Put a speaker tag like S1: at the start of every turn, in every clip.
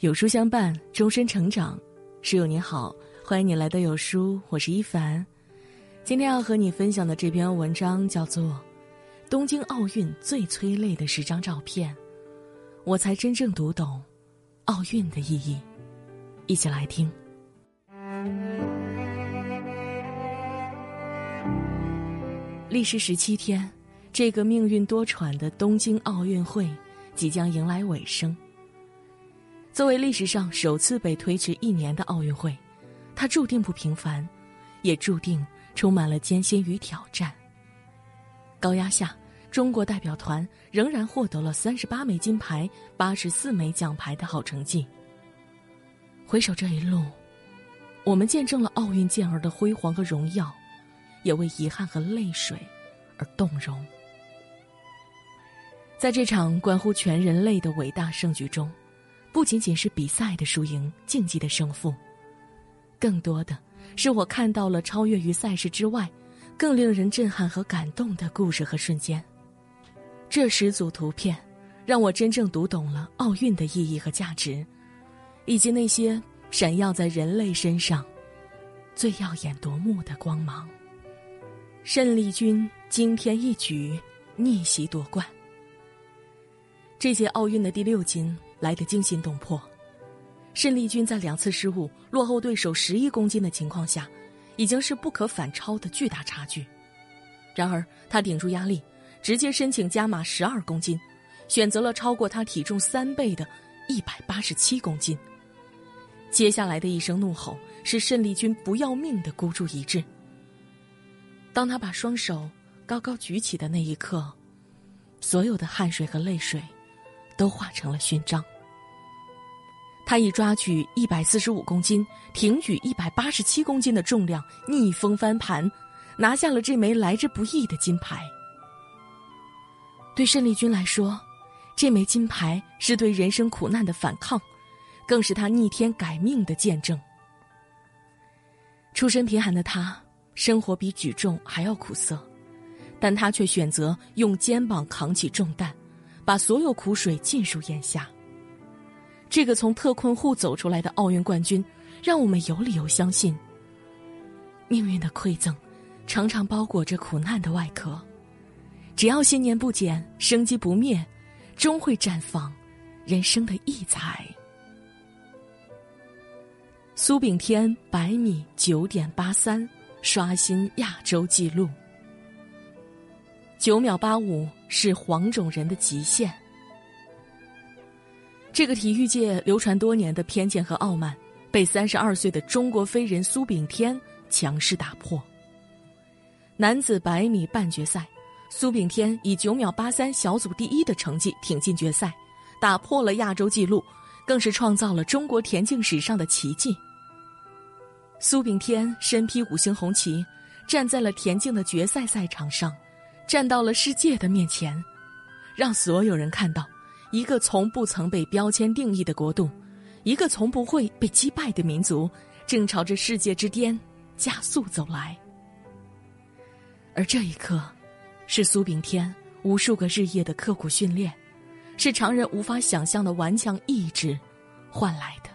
S1: 有书相伴，终身成长。室友你好，欢迎你来到有书，我是一凡。今天要和你分享的这篇文章叫做《东京奥运最催泪的十张照片》，我才真正读懂奥运的意义。一起来听。历时十七天，这个命运多舛的东京奥运会即将迎来尾声。作为历史上首次被推迟一年的奥运会，它注定不平凡，也注定充满了艰辛与挑战。高压下，中国代表团仍然获得了三十八枚金牌、八十四枚奖牌的好成绩。回首这一路，我们见证了奥运健儿的辉煌和荣耀，也为遗憾和泪水而动容。在这场关乎全人类的伟大盛举中。不仅仅是比赛的输赢、竞技的胜负，更多的是我看到了超越于赛事之外，更令人震撼和感动的故事和瞬间。这十组图片，让我真正读懂了奥运的意义和价值，以及那些闪耀在人类身上最耀眼夺目的光芒。胜利军惊天一举逆袭夺冠，这届奥运的第六金。来得惊心动魄，申丽君在两次失误、落后对手十一公斤的情况下，已经是不可反超的巨大差距。然而，他顶住压力，直接申请加码十二公斤，选择了超过他体重三倍的一百八十七公斤。接下来的一声怒吼，是申丽君不要命的孤注一掷。当他把双手高高举起的那一刻，所有的汗水和泪水。都化成了勋章。他以抓举一百四十五公斤、挺举一百八十七公斤的重量逆风翻盘，拿下了这枚来之不易的金牌。对申丽君来说，这枚金牌是对人生苦难的反抗，更是他逆天改命的见证。出身贫寒的他，生活比举重还要苦涩，但他却选择用肩膀扛起重担。把所有苦水尽数咽下。这个从特困户走出来的奥运冠军，让我们有理由相信，命运的馈赠，常常包裹着苦难的外壳。只要信念不减，生机不灭，终会绽放人生的异彩。苏炳添百米九点八三，刷新亚洲纪录。九秒八五是黄种人的极限。这个体育界流传多年的偏见和傲慢，被三十二岁的中国飞人苏炳添强势打破。男子百米半决赛，苏炳添以九秒八三小组第一的成绩挺进决赛，打破了亚洲纪录，更是创造了中国田径史上的奇迹。苏炳添身披五星红旗，站在了田径的决赛赛场上。站到了世界的面前，让所有人看到，一个从不曾被标签定义的国度，一个从不会被击败的民族，正朝着世界之巅加速走来。而这一刻，是苏炳添无数个日夜的刻苦训练，是常人无法想象的顽强意志换来的。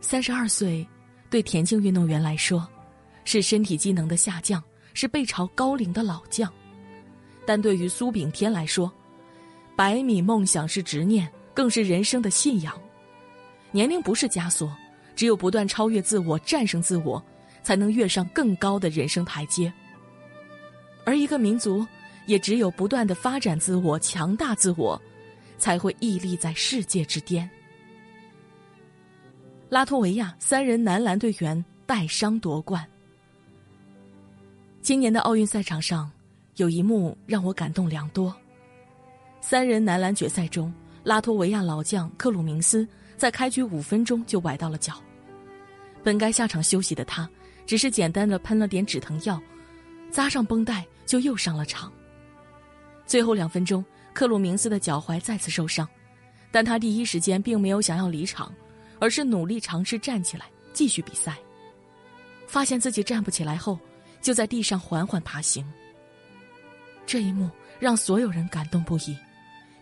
S1: 三十二岁，对田径运动员来说，是身体机能的下降。是背朝高龄的老将，但对于苏炳添来说，百米梦想是执念，更是人生的信仰。年龄不是枷锁，只有不断超越自我、战胜自我，才能跃上更高的人生台阶。而一个民族，也只有不断的发展自我、强大自我，才会屹立在世界之巅。拉脱维亚三人男篮队员带伤夺冠。今年的奥运赛场上，有一幕让我感动良多。三人男篮决赛中，拉脱维亚老将克鲁明斯在开局五分钟就崴到了脚，本该下场休息的他，只是简单的喷了点止疼药，扎上绷带就又上了场。最后两分钟，克鲁明斯的脚踝再次受伤，但他第一时间并没有想要离场，而是努力尝试站起来继续比赛。发现自己站不起来后。就在地上缓缓爬行。这一幕让所有人感动不已，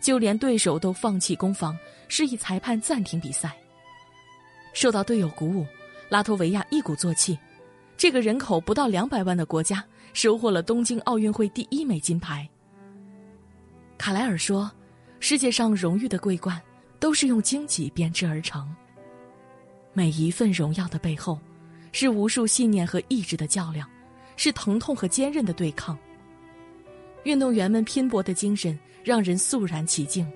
S1: 就连对手都放弃攻防，示意裁判暂停比赛。受到队友鼓舞，拉脱维亚一鼓作气，这个人口不到两百万的国家收获了东京奥运会第一枚金牌。卡莱尔说：“世界上荣誉的桂冠，都是用荆棘编织而成。每一份荣耀的背后，是无数信念和意志的较量，是疼痛和坚韧的对抗。运动员们拼搏的精神让人肃然起敬，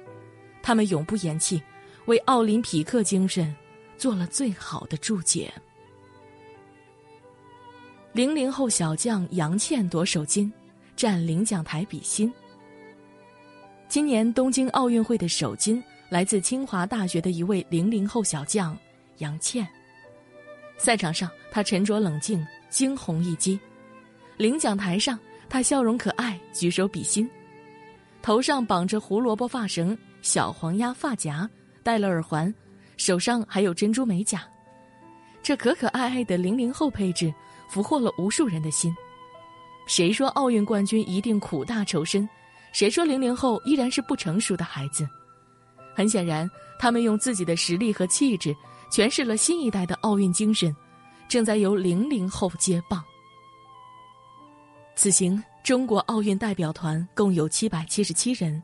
S1: 他们永不言弃，为奥林匹克精神。”做了最好的注解。零零后小将杨倩夺首金，占领奖台比心。今年东京奥运会的首金来自清华大学的一位零零后小将杨倩。赛场上，她沉着冷静，惊鸿一击；领奖台上，他笑容可爱，举手比心。头上绑着胡萝卜发绳、小黄鸭发夹，戴了耳环。手上还有珍珠美甲，这可可爱爱的零零后配置，俘获了无数人的心。谁说奥运冠军一定苦大仇深？谁说零零后依然是不成熟的孩子？很显然，他们用自己的实力和气质，诠释了新一代的奥运精神，正在由零零后接棒。此行中国奥运代表团共有七百七十七人，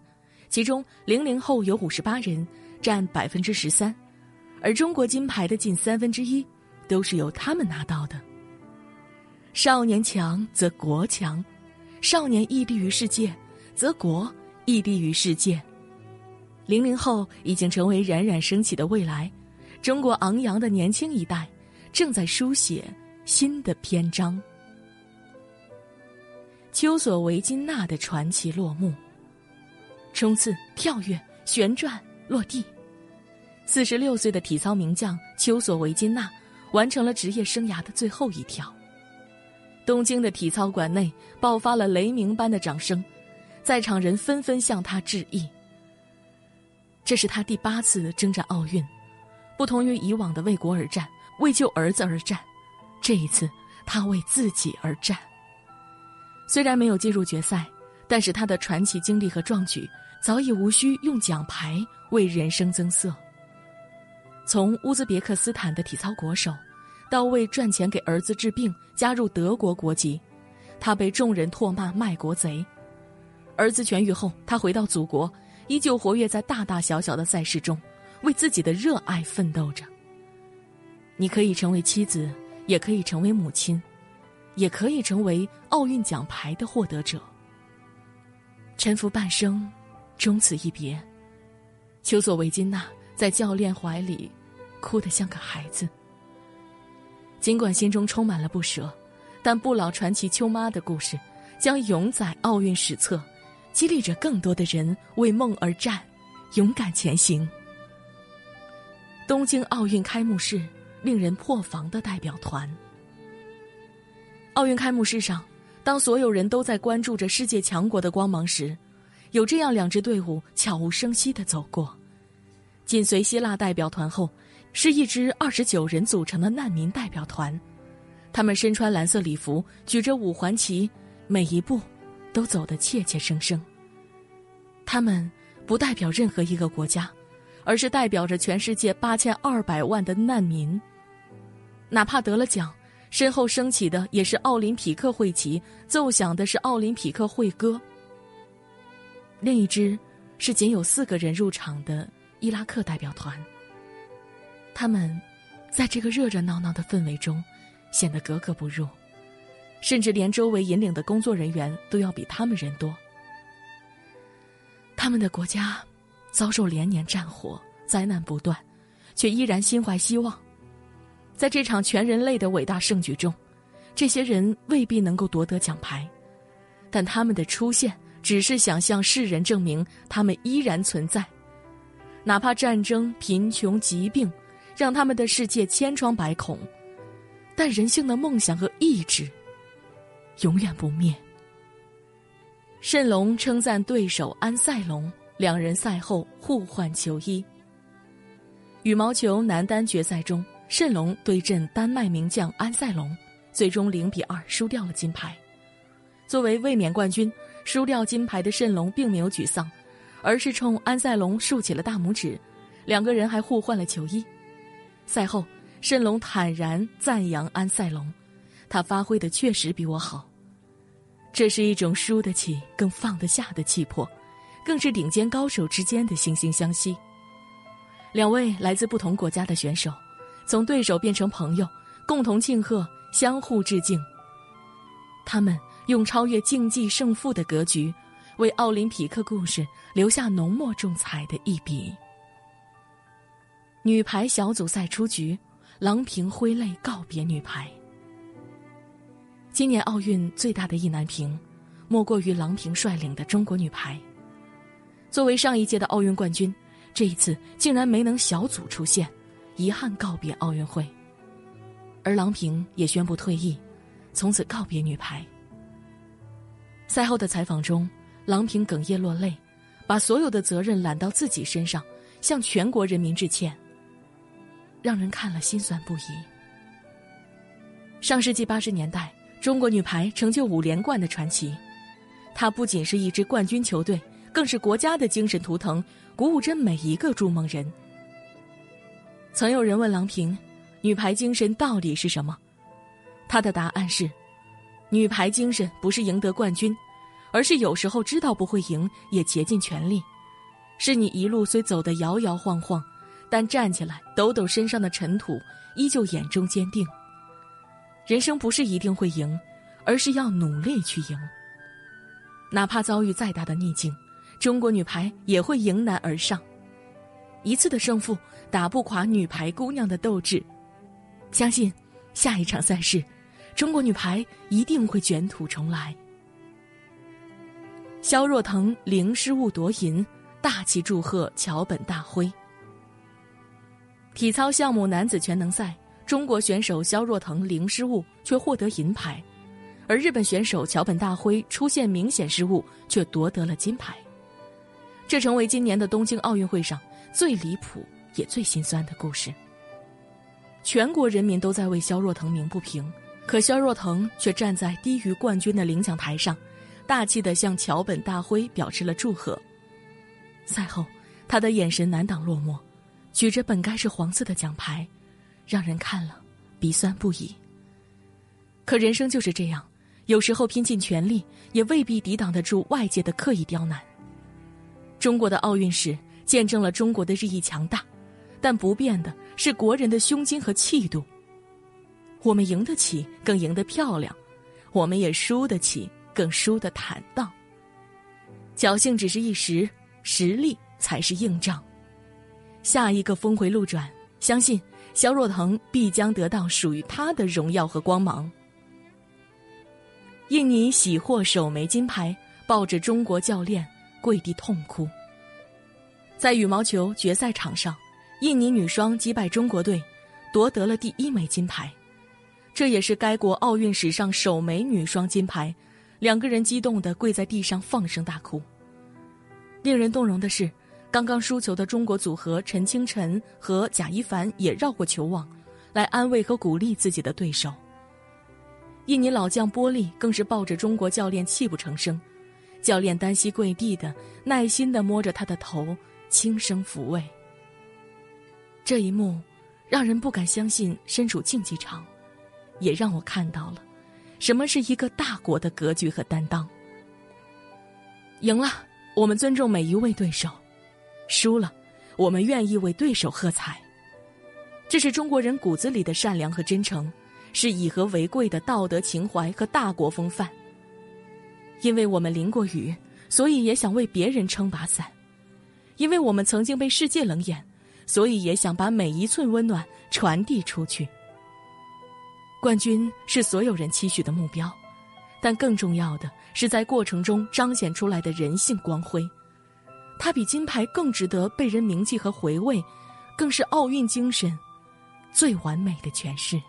S1: 其中零零后有五十八人，占百分之十三。而中国金牌的近三分之一，都是由他们拿到的。少年强则国强，少年屹立于世界，则国屹立于世界。零零后已经成为冉冉升起的未来，中国昂扬的年轻一代，正在书写新的篇章。丘索维金娜的传奇落幕。冲刺、跳跃、旋转、落地。四十六岁的体操名将丘索维金娜完成了职业生涯的最后一跳。东京的体操馆内爆发了雷鸣般的掌声，在场人纷纷向他致意。这是他第八次征战奥运，不同于以往的为国而战、为救儿子而战，这一次他为自己而战。虽然没有进入决赛，但是他的传奇经历和壮举早已无需用奖牌为人生增色。从乌兹别克斯坦的体操国手，到为赚钱给儿子治病加入德国国籍，他被众人唾骂卖国贼。儿子痊愈后，他回到祖国，依旧活跃在大大小小的赛事中，为自己的热爱奋斗着。你可以成为妻子，也可以成为母亲，也可以成为奥运奖牌的获得者。沉浮半生，终此一别。丘索维金娜。在教练怀里，哭得像个孩子。尽管心中充满了不舍，但不老传奇秋妈的故事将永载奥运史册，激励着更多的人为梦而战，勇敢前行。东京奥运开幕式令人破防的代表团。奥运开幕式上，当所有人都在关注着世界强国的光芒时，有这样两支队伍悄无声息地走过。紧随希腊代表团后，是一支二十九人组成的难民代表团。他们身穿蓝色礼服，举着五环旗，每一步都走得怯怯生生。他们不代表任何一个国家，而是代表着全世界八千二百万的难民。哪怕得了奖，身后升起的也是奥林匹克会旗，奏响的是奥林匹克会歌。另一支是仅有四个人入场的。伊拉克代表团，他们在这个热热闹闹的氛围中显得格格不入，甚至连周围引领的工作人员都要比他们人多。他们的国家遭受连年战火，灾难不断，却依然心怀希望。在这场全人类的伟大盛举中，这些人未必能够夺得奖牌，但他们的出现只是想向世人证明，他们依然存在。哪怕战争、贫穷、疾病，让他们的世界千疮百孔，但人性的梦想和意志永远不灭。谌龙称赞对手安塞龙，两人赛后互换球衣。羽毛球男单决赛中，谌龙对阵丹麦名将安塞龙，最终零比二输掉了金牌。作为卫冕冠军，输掉金牌的谌龙并没有沮丧。而是冲安塞龙竖起了大拇指，两个人还互换了球衣。赛后，谌龙坦然赞扬安塞龙，他发挥的确实比我好。这是一种输得起更放得下的气魄，更是顶尖高手之间的惺惺相惜。两位来自不同国家的选手，从对手变成朋友，共同庆贺，相互致敬。他们用超越竞技胜负的格局，为奥林匹克故事留下浓墨重彩的一笔。女排小组赛出局，郎平挥泪告别女排。今年奥运最大的意难平，莫过于郎平率领的中国女排。作为上一届的奥运冠军。这一次竟然没能小组出线，遗憾告别奥运会。而郎平也宣布退役，从此告别女排。赛后的采访中，郎平哽咽落泪，把所有的责任揽到自己身上，向全国人民致歉，让人看了心酸不已。上世纪八十年代，中国女排成就五连冠的传奇，她不仅是一支冠军球队。更是国家的精神图腾，鼓舞着每一个筑梦人。曾有人问郎平：“女排精神到底是什么？”她的答案是：“女排精神不是赢得冠军，而是有时候知道不会赢也竭尽全力。是你一路虽走得摇摇晃晃，但站起来抖抖身上的尘土，依旧眼中坚定。人生不是一定会赢，而是要努力去赢。哪怕遭遇再大的逆境。”中国女排也会迎难而上，一次的胜负打不垮女排姑娘的斗志。相信下一场赛事，中国女排一定会卷土重来。肖若腾零失误夺银，大气祝贺桥本大辉。体操项目男子全能赛，中国选手肖若腾零失误却获得银牌，而日本选手桥本大辉出现明显失误却夺得了金牌。这成为今年的东京奥运会上最离谱也最心酸的故事。全国人民都在为肖若腾鸣不平，可肖若腾却站在低于冠军的领奖台上，大气的向桥本大辉表示了祝贺。赛后，他的眼神难挡落寞，举着本该是黄色的奖牌，让人看了鼻酸不已。可人生就是这样，有时候拼尽全力，也未必抵挡得住外界的刻意刁难。中国的奥运史见证了中国的日益强大，但不变的是国人的胸襟和气度。我们赢得起，更赢得漂亮；我们也输得起，更输得坦荡。侥幸只是一时，实力才是硬仗。下一个峰回路转，相信肖若腾必将得到属于他的荣耀和光芒。印尼喜获首枚金牌，抱着中国教练。跪地痛哭。在羽毛球决赛场上，印尼女双击败中国队，夺得了第一枚金牌，这也是该国奥运史上首枚女双金牌。两个人激动地跪在地上放声大哭。令人动容的是，刚刚输球的中国组合陈清晨和贾一凡也绕过球网，来安慰和鼓励自己的对手。印尼老将波利更是抱着中国教练泣不成声。教练单膝跪地的，耐心的摸着他的头，轻声抚慰。这一幕，让人不敢相信身处竞技场，也让我看到了，什么是一个大国的格局和担当。赢了，我们尊重每一位对手；输了，我们愿意为对手喝彩。这是中国人骨子里的善良和真诚，是以和为贵的道德情怀和大国风范。因为我们淋过雨，所以也想为别人撑把伞；因为我们曾经被世界冷眼，所以也想把每一寸温暖传递出去。冠军是所有人期许的目标，但更重要的是在过程中彰显出来的人性光辉。它比金牌更值得被人铭记和回味，更是奥运精神最完美的诠释。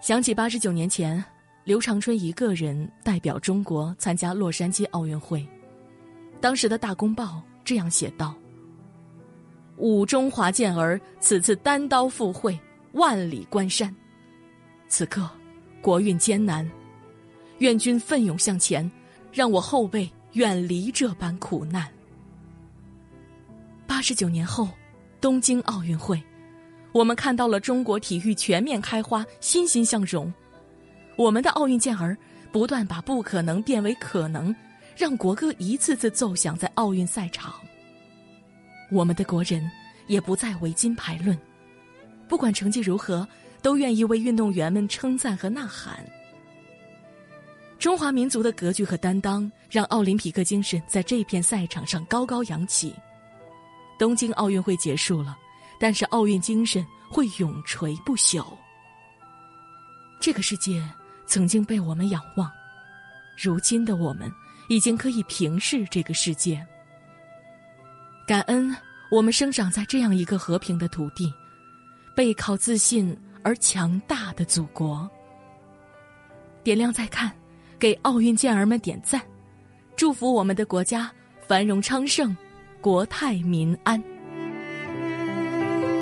S1: 想起八十九年前。刘长春一个人代表中国参加洛杉矶奥运会，当时的大公报这样写道：“吾中华健儿此次单刀赴会，万里关山。此刻，国运艰难，愿君奋勇向前，让我后辈远离这般苦难。八十九年后，东京奥运会，我们看到了中国体育全面开花，欣欣向荣。我们的奥运健儿不断把不可能变为可能，让国歌一次次奏响在奥运赛场。我们的国人也不再为金牌论，不管成绩如何，都愿意为运动员们称赞和呐喊。中华民族的格局和担当，让奥林匹克精神在这片赛场上高高扬起。东京奥运会结束了，但是奥运精神会永垂不朽。这个世界曾经被我们仰望，如今的我们已经可以平视这个世界。感恩我们生长在这样一个和平的土地，背靠自信而强大的祖国。点亮再看。给奥运健儿们点赞，祝福我们的国家繁荣昌盛，国泰民安。